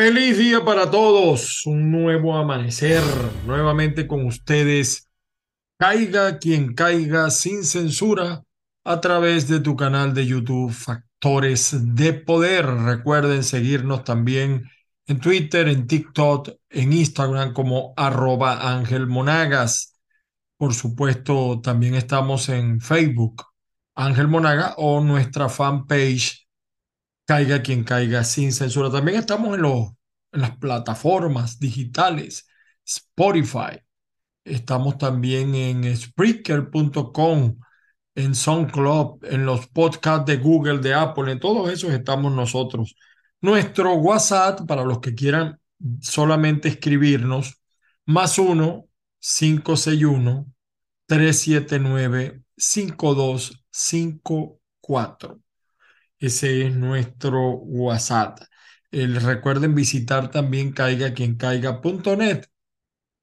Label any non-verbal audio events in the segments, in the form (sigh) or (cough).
Feliz día para todos, un nuevo amanecer, nuevamente con ustedes. Caiga quien caiga sin censura a través de tu canal de YouTube Factores de Poder. Recuerden seguirnos también en Twitter, en TikTok, en Instagram como arroba Ángel Monagas. Por supuesto, también estamos en Facebook, Ángel Monaga, o nuestra fanpage Caiga quien caiga sin censura. También estamos en, los, las plataformas digitales, Spotify. Estamos también en Spreaker.com, en SoundCloud, en los podcasts de Google, de Apple, en todos esos estamos nosotros. Nuestro WhatsApp, para los que quieran solamente escribirnos, más uno 561 379 5254. Ese es nuestro WhatsApp. El, recuerden visitar también caiga quien.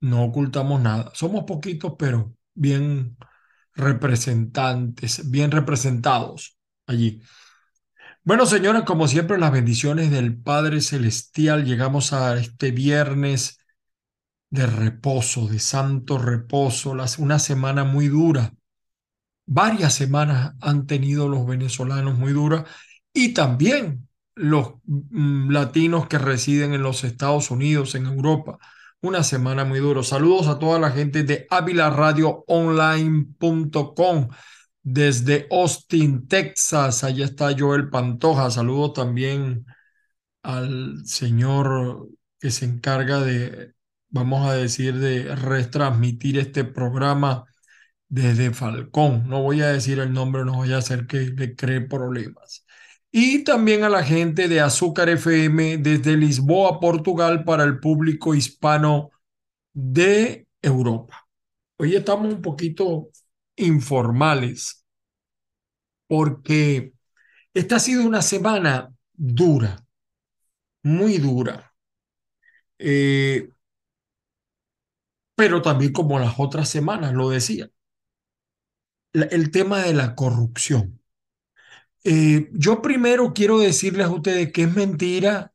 No ocultamos nada. Somos poquitos, pero bien representantes, bien representados allí. Bueno, señores, como siempre, las bendiciones del Padre Celestial. Llegamos a este viernes de reposo, de santo reposo, una semana muy dura varias semanas han tenido los venezolanos muy duras y también los mm, latinos que residen en los Estados Unidos, en Europa. Una semana muy dura. Saludos a toda la gente de avilaradioonline.com desde Austin, Texas. Allá está Joel Pantoja. Saludos también al señor que se encarga de, vamos a decir, de retransmitir este programa desde Falcón. No voy a decir el nombre, no voy a hacer que le cree problemas. Y también a la gente de Azúcar FM desde Lisboa, Portugal, para el público hispano de Europa. Hoy estamos un poquito informales porque esta ha sido una semana dura, muy dura. Eh, pero también como las otras semanas, lo decía el tema de la corrupción. Eh, yo primero quiero decirles a ustedes que es mentira,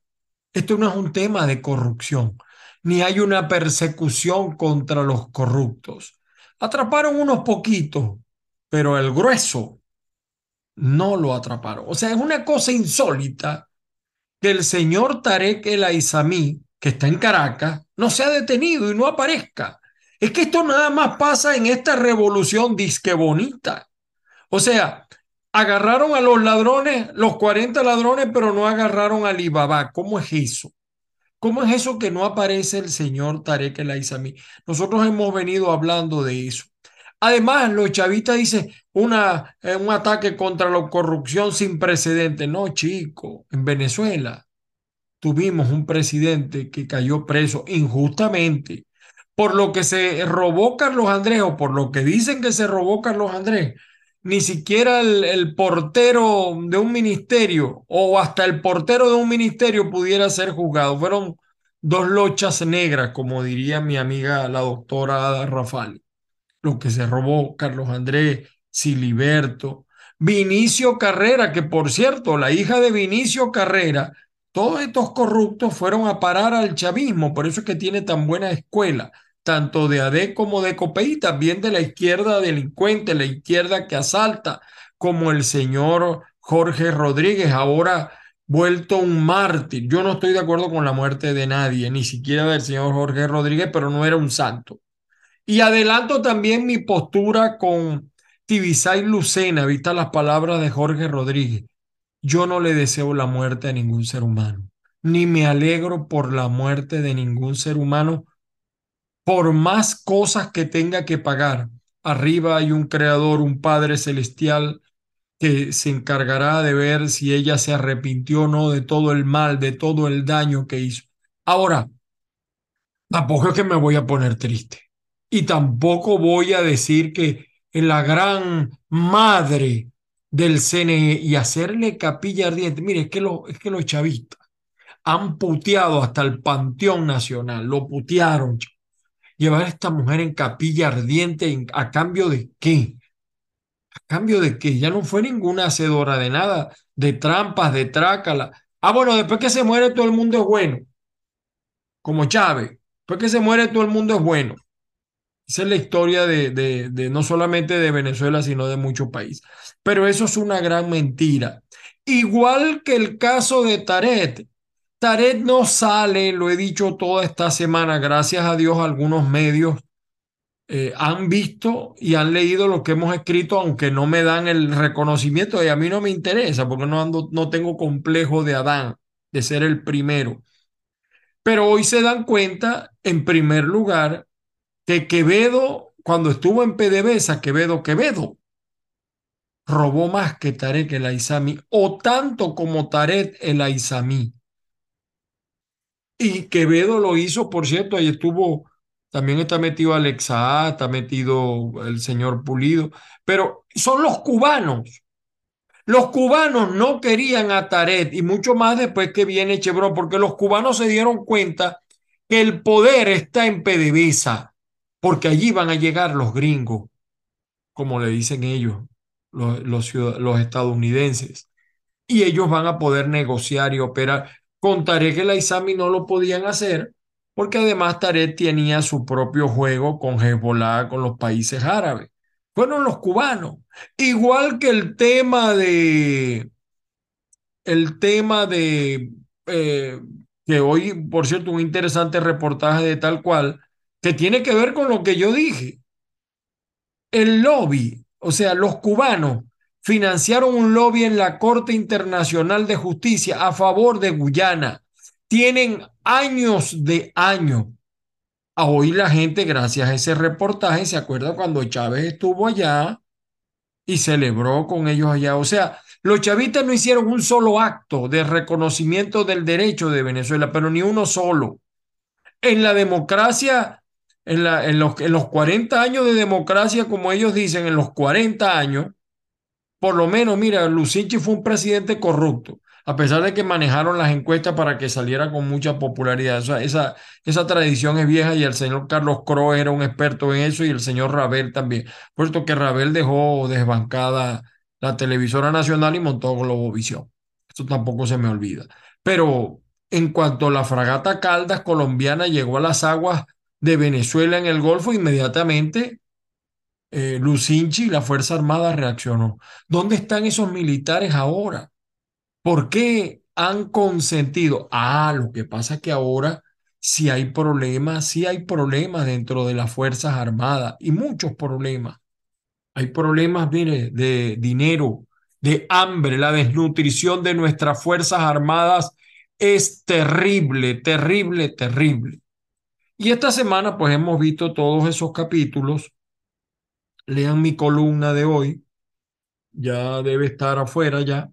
esto no es un tema de corrupción, ni hay una persecución contra los corruptos. Atraparon unos poquitos, pero el grueso no lo atraparon. O sea, es una cosa insólita que el señor Tarek El Aizami, que está en Caracas, no se ha detenido y no aparezca. Es que esto nada más pasa en esta revolución disque bonita. O sea, agarraron a los ladrones, los 40 ladrones, pero no agarraron a Alibaba. ¿Cómo es eso? ¿Cómo es eso que no aparece el señor Tarek El Aizami? Nosotros hemos venido hablando de eso. Además, los chavistas dicen una, eh, un ataque contra la corrupción sin precedentes. No, chico, en Venezuela tuvimos un presidente que cayó preso injustamente por lo que se robó Carlos Andrés o por lo que dicen que se robó Carlos Andrés, ni siquiera el, portero de un ministerio o hasta el portero de un ministerio pudiera ser juzgado. Fueron dos lochas negras, como diría mi amiga la doctora Ada Rafali. Lo que se robó Carlos Andrés, Siliberto, Vinicio Carrera, que por cierto, la hija de Vinicio Carrera, todos estos corruptos fueron a parar al chavismo, por eso es que tiene tan buena escuela tanto de AD como de COPEI, también de la izquierda delincuente, la izquierda que asalta, como el señor Jorge Rodríguez, ahora vuelto un mártir. Yo no estoy de acuerdo con la muerte de nadie, ni siquiera del señor Jorge Rodríguez, pero no era un santo. Y adelanto también mi postura con Tibisay Lucena, vista las palabras de Jorge Rodríguez. Yo no le deseo la muerte a ningún ser humano, ni me alegro por la muerte de ningún ser humano, por más cosas que tenga que pagar, arriba hay un creador, un Padre Celestial que se encargará de ver si ella se arrepintió o no de todo el mal, de todo el daño que hizo. Ahora, tampoco es que me voy a poner triste y tampoco voy a decir que la gran madre del CNE y hacerle capilla ardiente. Mire, es que, lo, es que los chavistas han puteado hasta el Panteón Nacional, lo putearon llevar a esta mujer en capilla ardiente a cambio de qué? A cambio de que ya no fue ninguna hacedora de nada, de trampas, de trácala. Ah, bueno, después que se muere todo el mundo es bueno. como Chávez. Después que se muere todo el mundo es bueno. Esa es la historia de, de, de, no solamente de Venezuela, sino de muchos países. Pero eso es una gran mentira. Igual que el caso de Taret. Taret no sale, lo he dicho toda esta semana, gracias a Dios algunos medios eh, han visto y han leído lo que hemos escrito, aunque no me dan el reconocimiento y a mí no me interesa porque no, ando, no tengo complejo de Adán, de ser el primero. Pero hoy se dan cuenta, en primer lugar, que Quevedo, cuando estuvo en PDVSA, Quevedo, Quevedo, robó más que Tarek el Aizami, o tanto como Tarek el Aizami. Y Quevedo lo hizo, por cierto, ahí estuvo, también está metido Alexa, está metido el señor Pulido, pero son los cubanos. Los cubanos no querían a Taret y mucho más después que viene Chevron, porque los cubanos se dieron cuenta que el poder está en PDVSA, porque allí van a llegar los gringos, como le dicen ellos, los, los, los estadounidenses, y ellos van a poder negociar y operar. Con Tarek el Aizami no lo podían hacer, porque además Tarek tenía su propio juego con Hezbollah, con los países árabes. Fueron los cubanos. Igual que el tema de, el tema de, eh, que hoy, por cierto, un interesante reportaje de tal cual, que tiene que ver con lo que yo dije. El lobby, o sea, los cubanos financiaron un lobby en la Corte Internacional de Justicia a favor de Guyana. Tienen años de años. Hoy la gente, gracias a ese reportaje, se acuerda cuando Chávez estuvo allá y celebró con ellos allá. O sea, los chavistas no hicieron un solo acto de reconocimiento del derecho de Venezuela, pero ni uno solo. En la democracia, en, los, en los 40 años de democracia, como ellos dicen, en los 40 años, por lo menos, mira, Lucinchi fue un presidente corrupto, a pesar de que manejaron las encuestas para que saliera con mucha popularidad. O sea, esa, esa tradición es vieja y el señor Carlos Crowe era un experto en eso y el señor Rabel también. Puesto que Rabel dejó desbancada la televisora nacional y montó Globovisión. Esto tampoco se me olvida. Pero en cuanto la fragata Caldas colombiana llegó a las aguas de Venezuela en el Golfo, inmediatamente eh, Lucinchi y la Fuerza Armada reaccionó. ¿Dónde están esos militares ahora? ¿Por qué han consentido? Ah, lo que pasa es que ahora si hay problemas, sí hay problemas dentro de las Fuerzas Armadas y muchos problemas. Hay problemas, mire, de dinero, de hambre, la desnutrición de nuestras Fuerzas Armadas es terrible, terrible, terrible. Y esta semana pues hemos visto todos esos capítulos lean mi columna de hoy, ya debe estar afuera ya,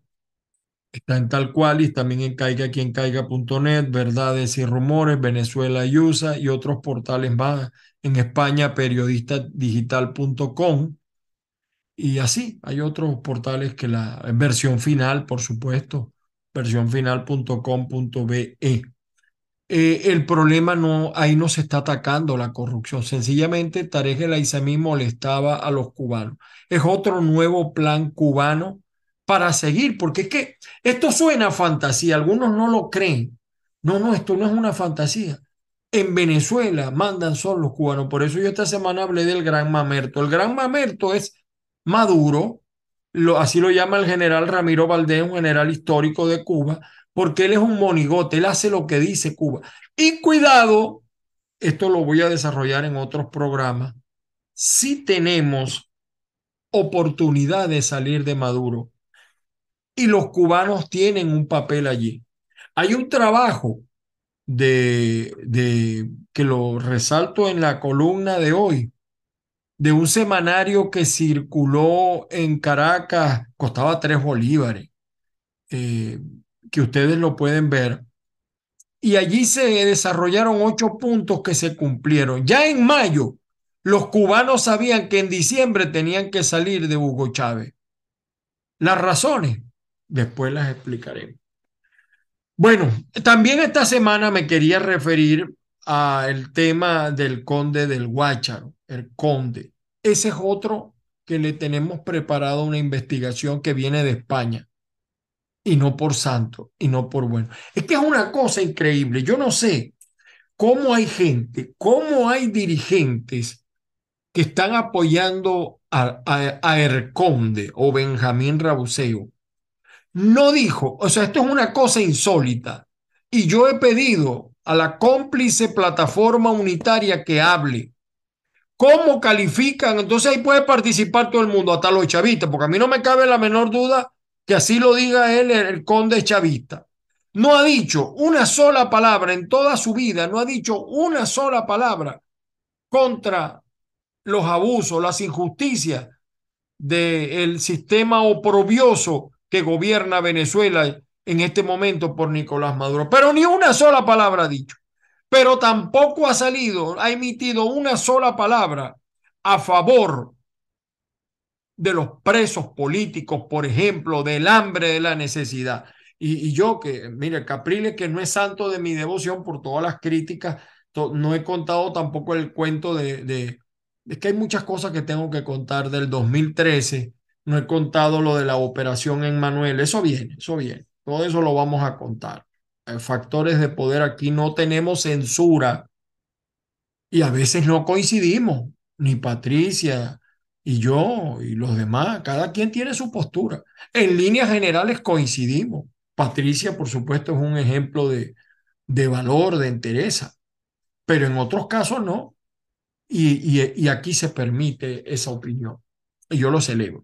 está en tal cual y también en caiga.net, verdades y rumores, Venezuela y USA y otros portales más en España, periodistadigital.com y así, hay otros portales que la versión final, por supuesto, versionfinal.com.be. Eh, el problema no, ahí no se está atacando la corrupción. Sencillamente Tarek El Aizami molestaba a los cubanos. Es otro nuevo plan cubano para seguir, porque es que esto suena fantasía, algunos no lo creen. No, no, esto no es una fantasía. En Venezuela mandan solo los cubanos, por eso yo esta semana hablé del gran mamerto. El gran mamerto es Maduro, lo, así lo llama el general Ramiro Valdés, un general histórico de Cuba, porque él es un monigote, él hace lo que dice Cuba. Y cuidado, esto lo voy a desarrollar en otros programas, si tenemos oportunidad de salir de Maduro y los cubanos tienen un papel allí. Hay un trabajo de, que lo resalto en la columna de hoy, de un semanario que circuló en Caracas, costaba tres bolívares. Eh, que ustedes lo pueden ver. Y allí se desarrollaron ocho puntos que se cumplieron. Ya en mayo, los cubanos sabían que en diciembre tenían que salir de Hugo Chávez. Las razones, después las explicaré. Bueno, también esta semana me quería referir al tema del conde del Guácharo, el conde. Ese es otro que le tenemos preparado una investigación que viene de España y no por santo y no por bueno. Es que es una cosa increíble. Yo no sé cómo hay gente, cómo hay dirigentes que están apoyando a, a, a Erconde o Benjamín Rabuseo. No dijo, o sea, esto es una cosa insólita. Y yo he pedido a la cómplice plataforma unitaria que hable. ¿Cómo califican? Entonces ahí puede participar todo el mundo, hasta los chavistas, porque a mí no me cabe la menor duda que así lo diga él, el, conde chavista. No ha dicho una sola palabra en toda su vida, no ha dicho una sola palabra contra los abusos, las injusticias del sistema oprobioso que gobierna Venezuela en este momento por Nicolás Maduro. Pero ni una sola palabra ha dicho. Pero tampoco ha salido, ha emitido una sola palabra a favor de los presos políticos, por ejemplo, del hambre, de la necesidad. Y, yo que, mire, Capriles, que no es santo de mi devoción por todas las críticas, no he contado tampoco el cuento de, de, es que hay muchas cosas que tengo que contar del 2013. No he contado lo de la operación en Manuel. Eso viene, eso viene. Todo eso lo vamos a contar. Hay factores de poder aquí no tenemos censura y a veces no coincidimos, ni Patricia y yo y los demás. Cada quien tiene su postura. En líneas generales coincidimos. Patricia, por supuesto, es un ejemplo de, de valor, de entereza, pero en otros casos no. Y, y, aquí se permite esa opinión. Y yo lo celebro.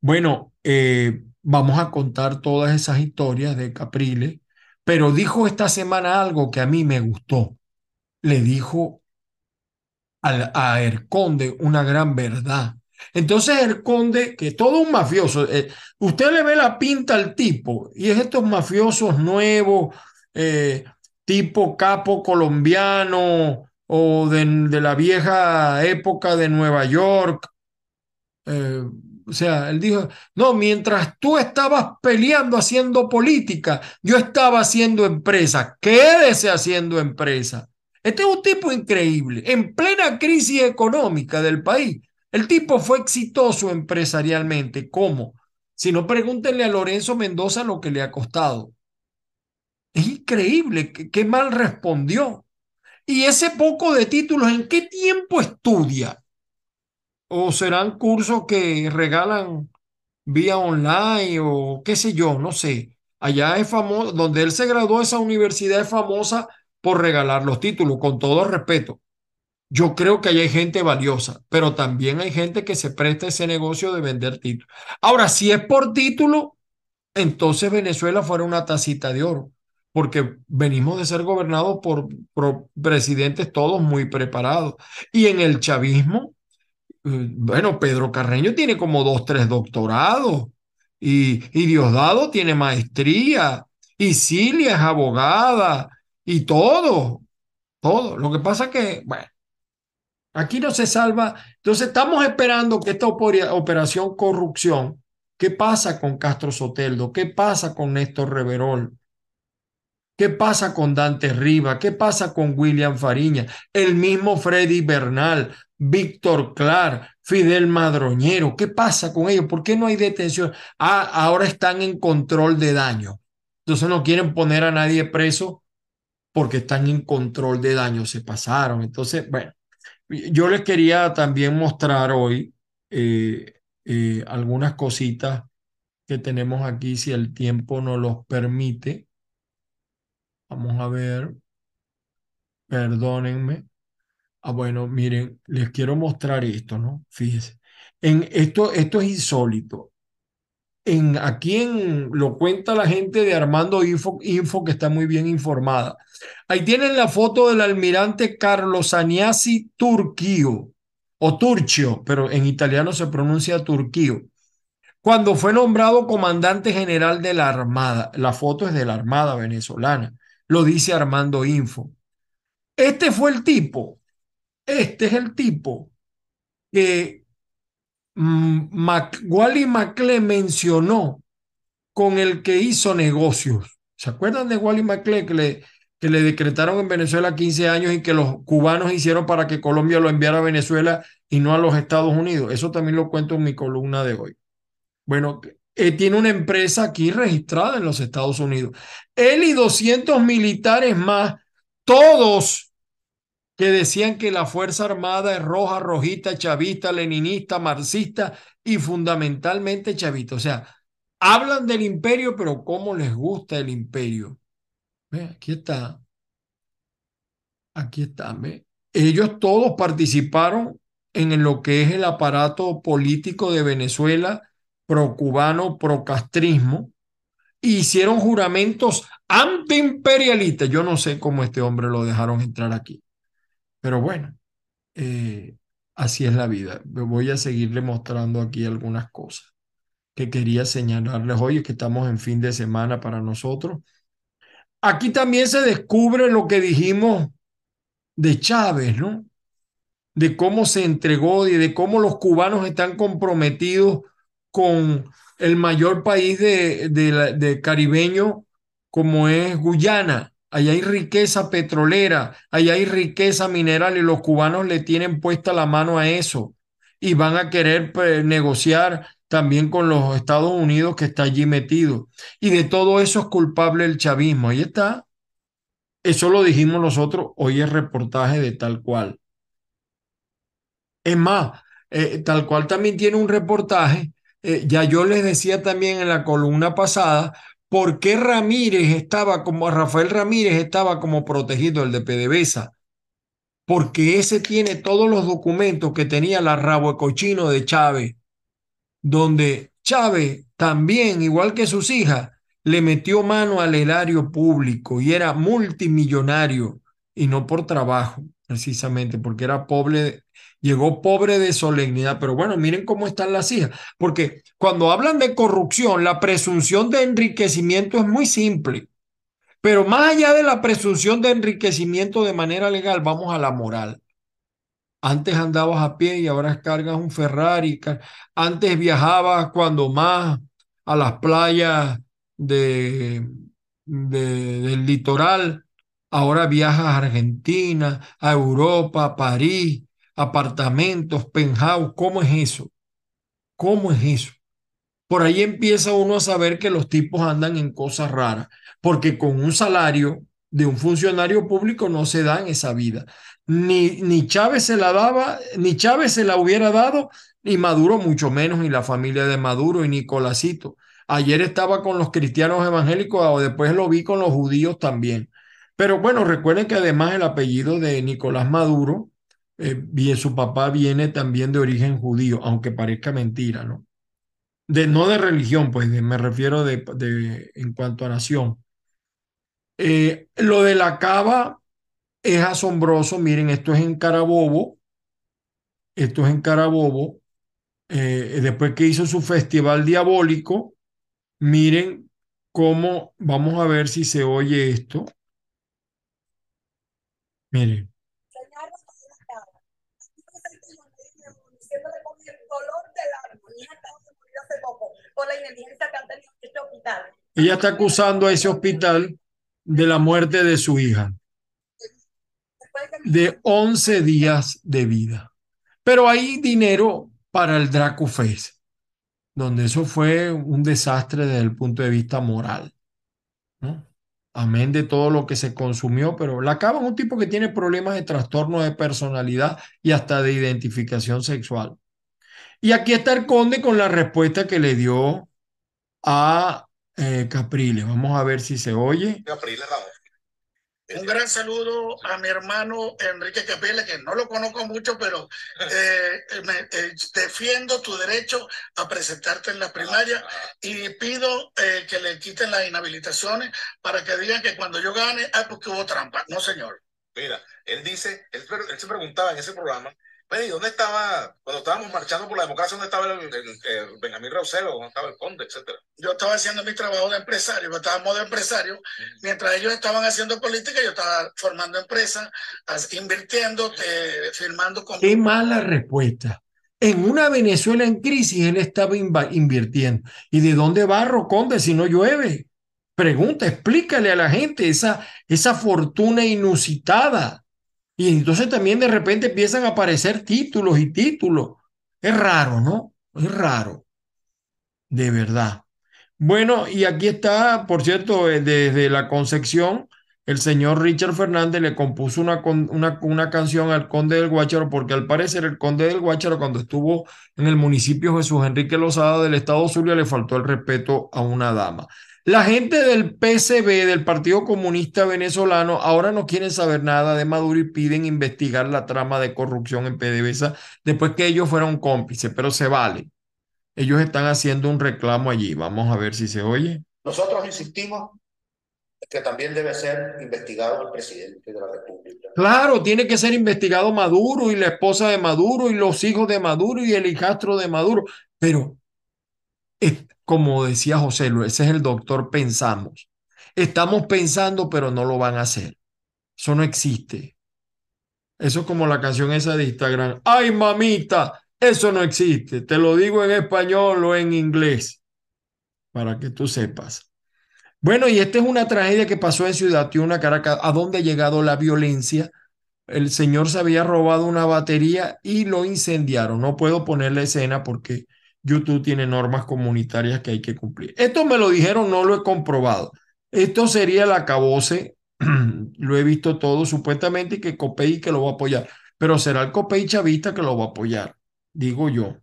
Bueno, eh, vamos a contar todas esas historias de Capriles, pero dijo esta semana algo que a mí me gustó. Le dijo al, a Erconde una gran verdad. Entonces el conde, que todo un mafioso, eh, usted le ve la pinta al tipo y es estos mafiosos nuevos, eh, tipo capo colombiano o de, de, la vieja época de Nueva York. Eh, o sea, él dijo, no, mientras tú estabas peleando haciendo política, yo estaba haciendo empresa. Quédese haciendo empresa. Este es un tipo increíble. En plena crisis económica del país, el tipo fue exitoso empresarialmente. ¿Cómo? Si no, pregúntenle a Lorenzo Mendoza lo que le ha costado. Es increíble, qué mal respondió. Y ese poco de títulos, ¿en qué tiempo estudia? ¿O serán cursos que regalan vía online o qué sé yo? No sé. Allá es famoso, donde él se graduó, esa universidad es famosa por regalar los títulos, con todo respeto. Yo creo que hay gente valiosa, pero también hay gente que se presta ese negocio de vender títulos. Ahora, si es por título, entonces Venezuela fuera una tacita de oro, porque venimos de ser gobernados por, presidentes todos muy preparados. Y en el chavismo, bueno, Pedro Carreño tiene como dos, tres doctorados, y, y Diosdado tiene maestría, y Cilia es abogada, y todo, todo. Lo que pasa que, bueno, Aquí no se salva. Entonces estamos esperando que esta operación corrupción, ¿qué pasa con Castro Soteldo? ¿Qué pasa con Néstor Reverol? ¿Qué pasa con Dante Riva? ¿Qué pasa con William Fariña? El mismo Freddy Bernal, Víctor Clar, Fidel Madroñero. ¿Qué pasa con ellos? ¿Por qué no hay detención? Ah, ahora están en control de daño. Entonces no quieren poner a nadie preso porque están en control de daño. Se pasaron. Entonces, bueno. Yo les quería también mostrar hoy eh, eh, algunas cositas que tenemos aquí, si el tiempo nos los permite. Vamos a ver. Perdónenme. Ah, bueno, miren, les quiero mostrar esto, ¿no? Fíjense. En esto, esto es insólito. En, aquí en, lo cuenta la gente de Armando Info, Info, que está muy bien informada. Ahí tienen la foto del almirante Carlos Agnasi Turquío, o Turcio, pero en italiano se pronuncia Turquío, cuando fue nombrado comandante general de la Armada. La foto es de la Armada venezolana, lo dice Armando Info. Este fue el tipo, este es el tipo que Mac, Wally Macle mencionó con el que hizo negocios. ¿Se acuerdan de Wally Macle que le, que le decretaron en Venezuela 15 años y que los cubanos hicieron para que Colombia lo enviara a Venezuela y no a los Estados Unidos? Eso también lo cuento en mi columna de hoy. Bueno, eh, tiene una empresa aquí registrada en los Estados Unidos. Él y 200 militares más todos que decían que la Fuerza Armada es roja, rojita, chavista, leninista, marxista y fundamentalmente chavista. O sea, hablan del imperio, pero ¿cómo les gusta el imperio? Aquí está. Aquí está. ¿ve? Ellos todos participaron en lo que es el aparato político de Venezuela, pro-cubano, pro-castrismo, hicieron juramentos antiimperialistas. Yo no sé cómo este hombre lo dejaron entrar aquí. Pero bueno, eh, así es la vida. Voy a seguirle mostrando aquí algunas cosas que quería señalarles hoy, que estamos en fin de semana para nosotros. Aquí también se descubre lo que dijimos de Chávez, ¿no? De cómo se entregó y de cómo los cubanos están comprometidos con el mayor país de, de, de caribeño como es Guyana. Allá hay riqueza petrolera, allá hay riqueza mineral y los cubanos le tienen puesta la mano a eso y van a querer pues, negociar también con los Estados Unidos que está allí metido. Y de todo eso es culpable el chavismo. Ahí está. Eso lo dijimos nosotros, hoy es reportaje de tal cual. Es más, eh, tal cual también tiene un reportaje, eh, ya yo les decía también en la columna pasada, por qué Ramírez estaba como, Rafael Ramírez estaba como protegido, el de PDVSA, porque ese tiene todos los documentos que tenía la rabo cochino de Chávez, donde Chávez también, igual que sus hijas, le metió mano al erario público y era multimillonario y no por trabajo, precisamente, porque era pobre, llegó pobre de solemnidad. Pero bueno, miren cómo están las hijas, porque cuando hablan de corrupción, la presunción de enriquecimiento es muy simple. Pero más allá de la presunción de enriquecimiento de manera legal, vamos a la moral. Antes andabas a pie y ahora cargas un Ferrari. Antes viajabas cuando más a las playas de, de, del litoral. Ahora viajas a Argentina, a Europa, a París, apartamentos, penthouse. ¿Cómo es eso? ¿Cómo es eso? Por ahí empieza uno a saber que los tipos andan en cosas raras, porque con un salario de un funcionario público no se dan esa vida. Ni, ni Chávez se la daba, ni Chávez se la hubiera dado, ni Maduro mucho menos, ni la familia de Maduro y Nicolásito. Ayer estaba con los cristianos evangélicos, o después lo vi con los judíos también. Pero bueno, recuerden que además el apellido de Nicolás Maduro, eh, su papá viene también de origen judío, aunque parezca mentira, ¿no? De, no de religión, pues me refiero de, de, en cuanto a nación. Eh, lo de la cava es asombroso. Miren, esto es en Carabobo. Esto es en Carabobo. Eh, después que hizo su festival diabólico, miren cómo, vamos a ver si se oye esto. Miren. Ella está acusando a ese hospital de la muerte de su hija, de 11 días de vida. Pero hay dinero para el Dracufest, donde eso fue un desastre desde el punto de vista moral. ¿no? Amén de todo lo que se consumió, pero la cava es un tipo que tiene problemas de trastorno de personalidad y hasta de identificación sexual. Y aquí está el conde con la respuesta que le dio a eh, Capriles. Vamos a ver si se oye. Capriles, un gran saludo a mi hermano Enrique Capriles, que no lo conozco mucho, pero eh, me, eh, defiendo tu derecho a presentarte en la primaria y pido eh, que le quiten las inhabilitaciones para que digan que cuando yo gane, ah, porque hubo trampa. No, señor. Mira, él dice, él, él se preguntaba en ese programa ¿y dónde estaba, cuando estábamos marchando por la democracia, dónde estaba el, el, Benjamín Rauselo, dónde estaba el Conde, etcétera? Yo estaba haciendo mi trabajo de empresario, yo estaba en modo empresario. Mientras ellos estaban haciendo política, yo estaba formando empresas, invirtiendo, eh, firmando con... Qué mala respuesta. En una Venezuela en crisis, él estaba invirtiendo. ¿Y de dónde va Conde si no llueve? Pregunta, explícale a la gente esa, esa fortuna inusitada y entonces también de repente empiezan a aparecer títulos y títulos. Es raro, ¿no? Es raro. De verdad. Bueno, y aquí está, por cierto, eh, desde la Concepción, el señor Richard Fernández le compuso una, una, una, canción al Conde del Guácharo, porque al parecer el Conde del Guácharo, cuando estuvo en el municipio Jesús Enrique Lozada del Estado Zulia, le faltó el respeto a una dama. La gente del PCB, del Partido Comunista Venezolano, ahora no quieren saber nada de Maduro y piden investigar la trama de corrupción en PDVSA después que ellos fueron cómplices, pero se vale. Ellos están haciendo un reclamo allí. Vamos a ver si se oye. Nosotros insistimos que también debe ser investigado el presidente de la República. Claro, tiene que ser investigado Maduro y la esposa de Maduro y los hijos de Maduro y el hijastro de Maduro. Pero, como decía José Luis, ese es el doctor pensamos. Estamos pensando, pero no lo van a hacer. Eso no existe. Eso es como la canción esa de Instagram. Ay, mamita, eso no existe. Te lo digo en español o en inglés, para que tú sepas. Bueno, y esta es una tragedia que pasó en Ciudad Tiuna, Caracas, a donde ha llegado la violencia. El señor se había robado una batería y lo incendiaron. No puedo poner la escena porque YouTube tiene normas comunitarias que hay que cumplir. Esto me lo dijeron, no lo he comprobado. Esto sería el acabose, (clears throat) lo he visto todo supuestamente y que Copey que lo va a apoyar, pero será el Copey chavista que lo va a apoyar, digo yo.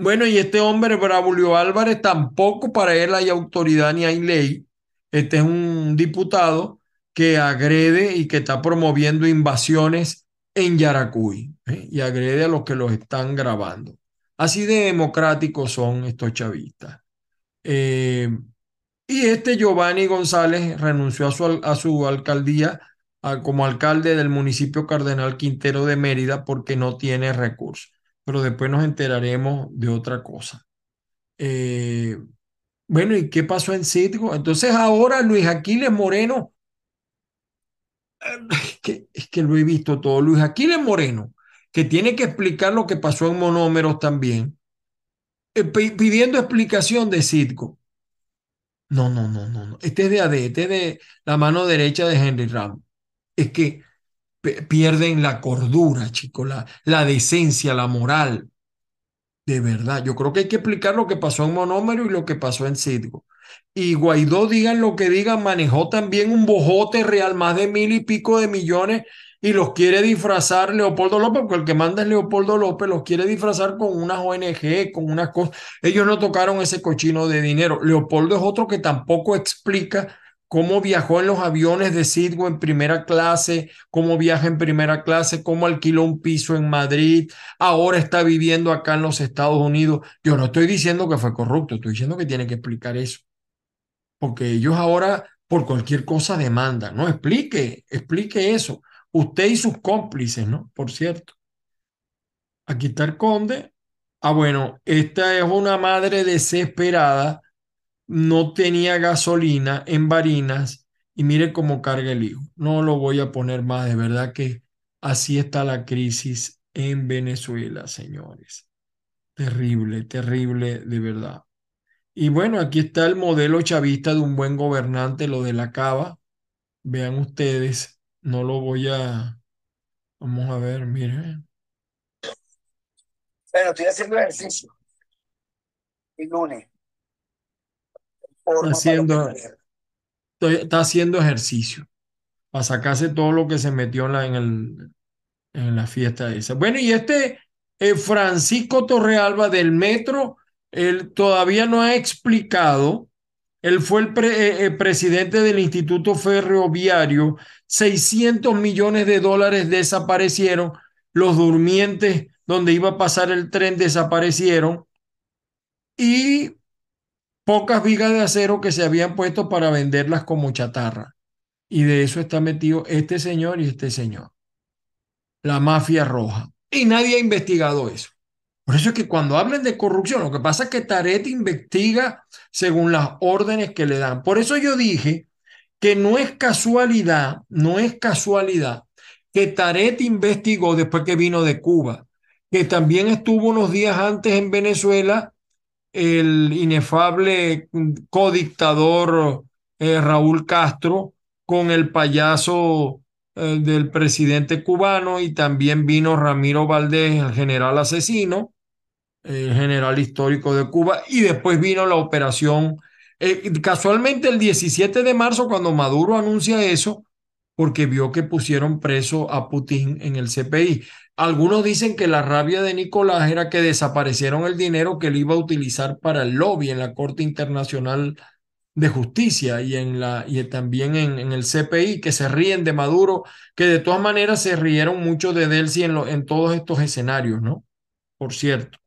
Bueno, y este hombre, Bravulio Álvarez, tampoco para él hay autoridad ni hay ley. Este es un diputado que agrede y que está promoviendo invasiones en Yaracuy ¿eh? y agrede a los que los están grabando. Así de democráticos son estos chavistas. Eh, y este Giovanni González renunció a su, a su alcaldía como alcalde del municipio Cardenal Quintero de Mérida porque no tiene recursos pero después nos enteraremos de otra cosa. Eh, bueno, ¿y qué pasó en Citgo? Entonces ahora Luis Aquiles Moreno, es que, es que lo he visto todo, Luis Aquiles Moreno, que tiene que explicar lo que pasó en monómeros también, eh, pidiendo explicación de Citgo. No, no, no, no, no. Este es de AD, este es de la mano derecha de Henry Ram. Es que pierden la cordura, chicos, la, la decencia, la moral. De verdad, yo creo que hay que explicar lo que pasó en Monómero y lo que pasó en Citgo. Y Guaidó, digan lo que digan, manejó también un bojote real, más de mil y pico de millones, y los quiere disfrazar Leopoldo López, porque el que manda es Leopoldo López, los quiere disfrazar con unas ONG, con unas cosas. Ellos no tocaron ese cochino de dinero. Leopoldo es otro que tampoco explica cómo viajó en los aviones de Sidgo en primera clase, cómo viaja en primera clase, cómo alquiló un piso en Madrid, ahora está viviendo acá en los Estados Unidos. Yo no estoy diciendo que fue corrupto, estoy diciendo que tiene que explicar eso. Porque ellos ahora por cualquier cosa demandan, ¿no? Explique, explique eso. Usted y sus cómplices, ¿no? Por cierto. Aquí está el conde. Ah, bueno, esta es una madre desesperada no tenía gasolina en Barinas y mire cómo carga el hijo. No lo voy a poner más, de verdad que así está la crisis en Venezuela, señores. Terrible, terrible, de verdad. Y bueno, aquí está el modelo chavista de un buen gobernante, lo de la cava. Vean ustedes, no lo voy a... Vamos a ver, miren. Bueno, estoy haciendo ejercicio. El lunes haciendo, está haciendo ejercicio para sacarse todo lo que se metió en la, en el, en la fiesta esa. Bueno, y este eh, Francisco Torrealba del Metro, él todavía no ha explicado, él fue el eh, eh, presidente del Instituto Ferroviario, 600 millones de dólares desaparecieron, los durmientes donde iba a pasar el tren desaparecieron. Y pocas vigas de acero que se habían puesto para venderlas como chatarra. Y de eso está metido este señor y este señor. La mafia roja. Y nadie ha investigado eso. Por eso es que cuando hablen de corrupción, lo que pasa es que Taret investiga según las órdenes que le dan. Por eso yo dije que no es casualidad, no es casualidad que Taret investigó después que vino de Cuba, que también estuvo unos días antes en Venezuela el inefable codictador eh, Raúl Castro con el payaso eh, del presidente cubano y también vino Ramiro Valdés, el general asesino, el general histórico de Cuba, y después vino la operación Eh, casualmente el 17 de marzo, cuando Maduro anuncia eso, porque vio que pusieron preso a Putin en el CPI. Algunos dicen que la rabia de Nicolás era que desaparecieron el dinero que él iba a utilizar para el lobby en la Corte Internacional de Justicia y, en la, y también en, el CPI, que se ríen de Maduro, que de todas maneras se rieron mucho de Delcy en, en todos estos escenarios, ¿no? Por cierto.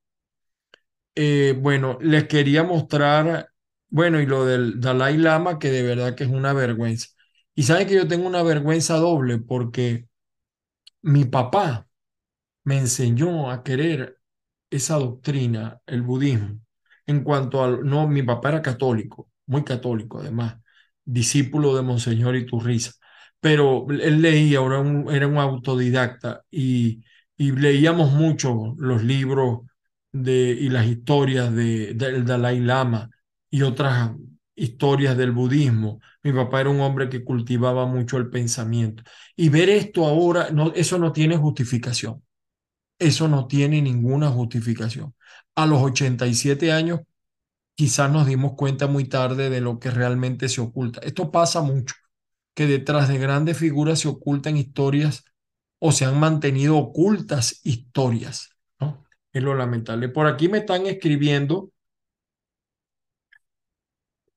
Eh, bueno, les quería mostrar, bueno, y lo del Dalai Lama, que de verdad que es una vergüenza. Y saben que yo tengo una vergüenza doble porque mi papá me enseñó a querer esa doctrina, el budismo, en cuanto al, no, mi papá era católico, muy católico además, discípulo de Monseñor Iturriza, pero él leía, era un, era un autodidacta y, y leíamos mucho los libros de, y las historias de, del Dalai Lama y otras historias del budismo. Mi papá era un hombre que cultivaba mucho el pensamiento. Y ver esto ahora, eso no tiene justificación. Eso no tiene ninguna justificación. A los 87 años, quizás nos dimos cuenta muy tarde de lo que realmente se oculta. Esto pasa mucho, que detrás de grandes figuras se ocultan historias o se han mantenido ocultas historias. Es lo lamentable. Por aquí me están escribiendo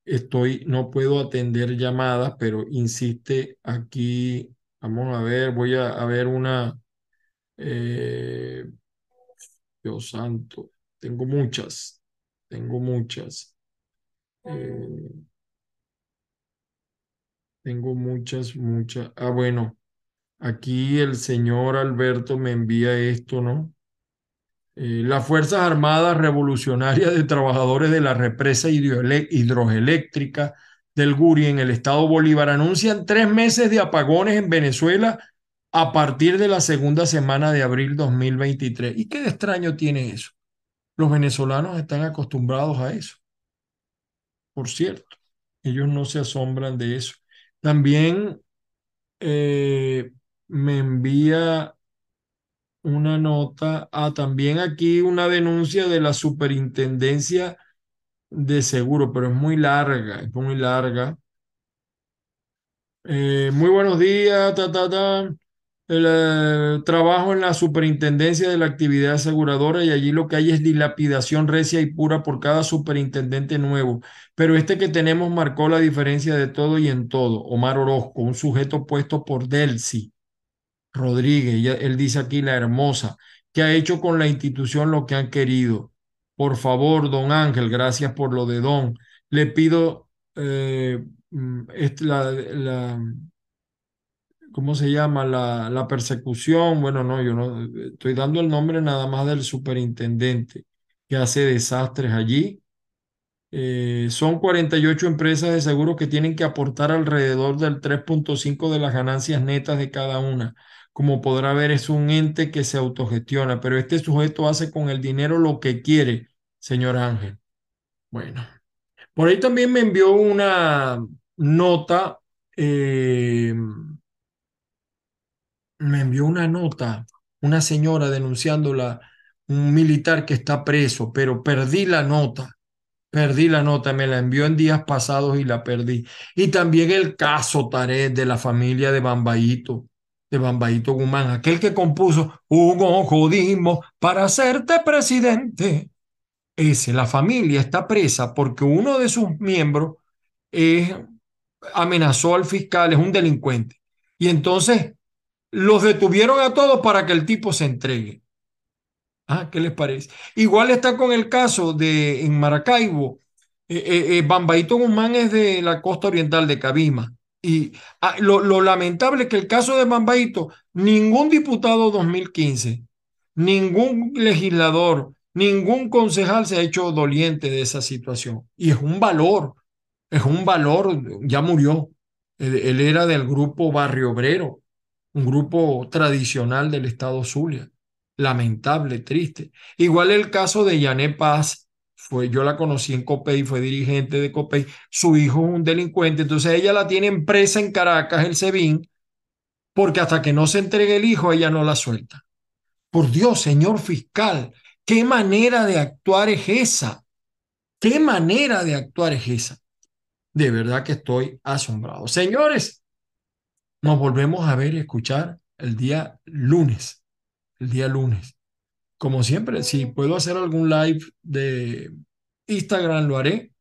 estoy, no puedo atender llamadas, pero insiste aquí. Vamos a ver, voy a ver una. Eh, Dios santo, tengo muchas, tengo muchas. Eh, tengo muchas, muchas. Ah, bueno, aquí el señor Alberto me envía esto, ¿no? Eh, las Fuerzas Armadas Revolucionarias de Trabajadores de la Represa Hidroeléctrica del Guri en el estado Bolívar anuncian tres meses de apagones en Venezuela a partir de la segunda semana de abril 2023. ¿Y qué extraño tiene eso? Los venezolanos están acostumbrados a eso. Por cierto, ellos no se asombran de eso. También eh, me envía una nota, ah, también aquí una denuncia de la superintendencia de seguro, pero es muy larga, es muy larga. Eh, muy buenos días, ta, ta, ta. El, eh, trabajo en la superintendencia de la actividad aseguradora y allí lo que hay es dilapidación recia y pura por cada superintendente nuevo. Pero este que tenemos marcó la diferencia de todo y en todo. Omar Orozco, un sujeto puesto por Delcy. Rodríguez, él dice aquí la hermosa, que ha hecho con la institución lo que han querido. Por favor, don Ángel, gracias por lo de don. Le pido eh, mm, la, la, ¿cómo se llama? La, la persecución. Bueno, no, yo no estoy dando el nombre nada más del superintendente que hace desastres allí. Eh, son 48 empresas de seguro que tienen que aportar alrededor del 3.5 de las ganancias netas de cada una. Como podrá ver, es un ente que se autogestiona, pero este sujeto hace con el dinero lo que quiere, señor Ángel. Bueno, por ahí también me envió una nota, eh, me envió una nota, una señora denunciándola, un militar que está preso, pero perdí la nota. Perdí la nota, me la envió en días pasados y la perdí. Y también el caso Taret de la familia de Bambaíto, de Bambaíto Guzmán, aquel que compuso Hugo Jodismo para hacerte presidente. Ese, la familia está presa porque uno de sus miembros amenazó al fiscal, es un delincuente. Y entonces los detuvieron a todos para que el tipo se entregue. Ah, ¿qué les parece? Igual está con el caso de en Maracaibo. Eh, eh, eh, Bambaito Guzmán es de la costa oriental de Cabima. Y ah, lo, lo, lamentable es que el caso de Bambaito, ningún diputado 2015, ningún legislador, ningún concejal se ha hecho doliente de esa situación. Y es un valor, es un valor, ya murió. Él, él era del grupo Barrio Obrero, un grupo tradicional del estado Zulia lamentable, triste. Igual el caso de Yané Paz, fue, yo la conocí en Copey, fue dirigente de Copey, su hijo es un delincuente, entonces ella la tiene en presa en Caracas, el SEBIN, porque hasta que no se entregue el hijo, ella no la suelta. Por Dios, señor fiscal, ¿qué manera de actuar es esa? ¿Qué manera de actuar es esa? De verdad que estoy asombrado. Señores, nos volvemos a ver y escuchar el día lunes. El día lunes. Como siempre, si puedo hacer algún live de Instagram, lo haré.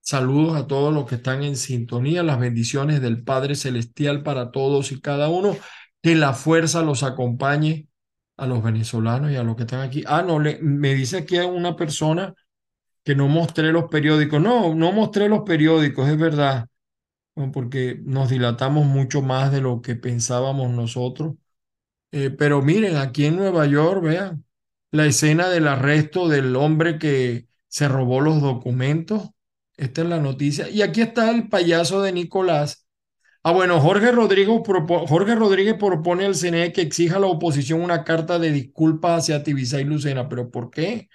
Saludos a todos los que están en sintonía. Las bendiciones del Padre Celestial para todos y cada uno. Que la fuerza los acompañe a los venezolanos y a los que están aquí. Ah, no, le, me dice aquí una persona que no mostré los periódicos. No, no mostré los periódicos, es verdad, porque nos dilatamos mucho más de lo que pensábamos nosotros. Eh, pero miren, aquí en Nueva York, vean, la escena del arresto del hombre que se robó los documentos. Esta es la noticia. Y aquí está el payaso de Nicolás. Ah, bueno, Jorge Rodríguez, Jorge propone al CNE que exija a la oposición una carta de disculpas hacia Tibisay y Lucena. ¿Pero por qué?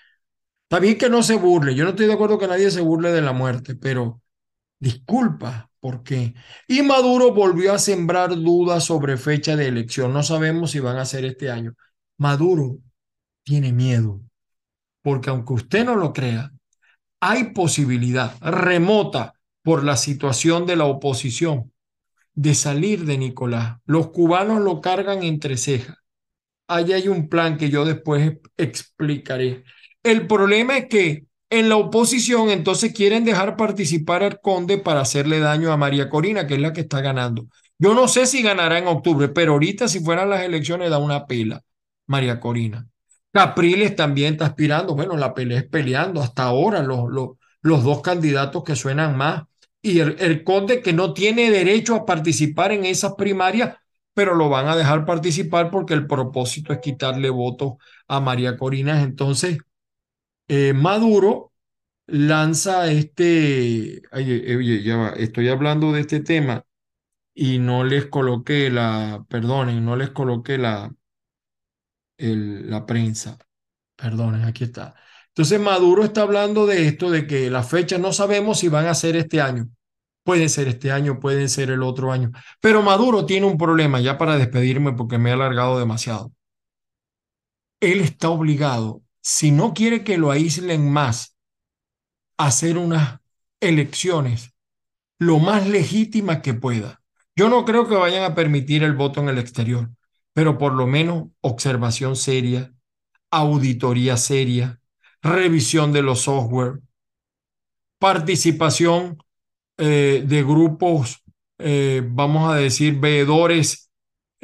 Está bien que no se burle. Yo no estoy de acuerdo que nadie se burle de la muerte, pero disculpa, ¿por qué? Y Maduro volvió a sembrar dudas sobre fecha de elección. No sabemos si van a ser este año. Maduro tiene miedo, porque aunque usted no lo crea, hay posibilidad remota por la situación de la oposición de salir de Nicolás. Los cubanos lo cargan entre cejas. Ahí hay un plan que yo después explicaré. El problema es que en la oposición entonces quieren dejar participar al conde para hacerle daño a María Corina, que es la que está ganando. Yo no sé si ganará en octubre, pero ahorita si fueran las elecciones da una pela María Corina. Capriles también está aspirando. Bueno, la pelea es peleando. Hasta ahora los, los, los dos candidatos que suenan más. Y el, el, conde que no tiene derecho a participar en esas primarias, pero lo van a dejar participar porque el propósito es quitarle votos a María Corina. Entonces, eh, Maduro lanza este, oye, ya va, estoy hablando de este tema y no les coloqué la, perdonen, no les coloqué la, la prensa. Perdonen, aquí está. Entonces Maduro está hablando de esto, de que las fechas no sabemos si van a ser este año. Puede ser este año, pueden ser el otro año. Pero Maduro tiene un problema, ya para despedirme porque me he alargado demasiado. Él está obligado, si no quiere que lo aíslen más, hacer unas elecciones lo más legítimas que pueda. Yo no creo que vayan a permitir el voto en el exterior pero por lo menos observación seria, auditoría seria, revisión de los software, participación eh, de grupos, eh, vamos a decir, veedores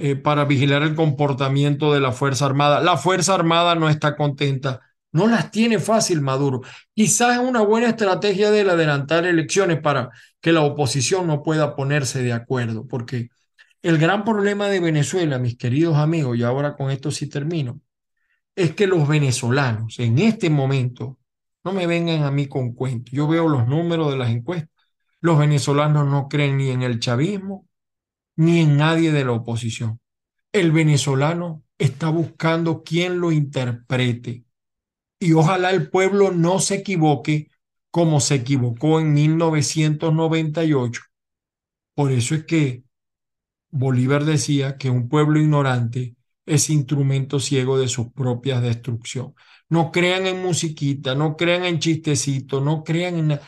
eh, para vigilar el comportamiento de la Fuerza Armada. La Fuerza Armada no está contenta, no las tiene fácil Maduro. Quizás es una buena estrategia de adelantar elecciones para que la oposición no pueda ponerse de acuerdo, porque el gran problema de Venezuela, mis queridos amigos, y ahora con esto sí termino, es que los venezolanos en este momento, no me vengan a mí con cuentos, yo veo los números de las encuestas, los venezolanos no creen ni en el chavismo, ni en nadie de la oposición. El venezolano está buscando quien lo interprete. Y ojalá el pueblo no se equivoque como se equivocó en 1998. Por eso es que Bolívar decía que un pueblo ignorante es instrumento ciego de su propia destrucción. No crean en musiquita, no crean en chistecitos, no crean en,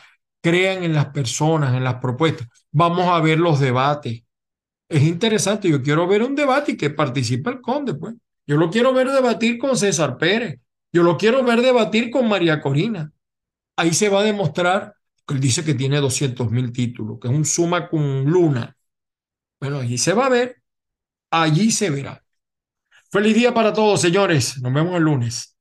crean en las personas, en las propuestas. Vamos a ver los debates. Es interesante, yo quiero ver un debate y que participe el conde, pues. Yo lo quiero ver debatir con César Pérez. Yo lo quiero ver debatir con María Corina. Ahí se va a demostrar que él dice que tiene 200 mil títulos, que es un suma con luna. Bueno, allí se va a ver, allí se verá. Feliz día para todos, señores. Nos vemos el lunes.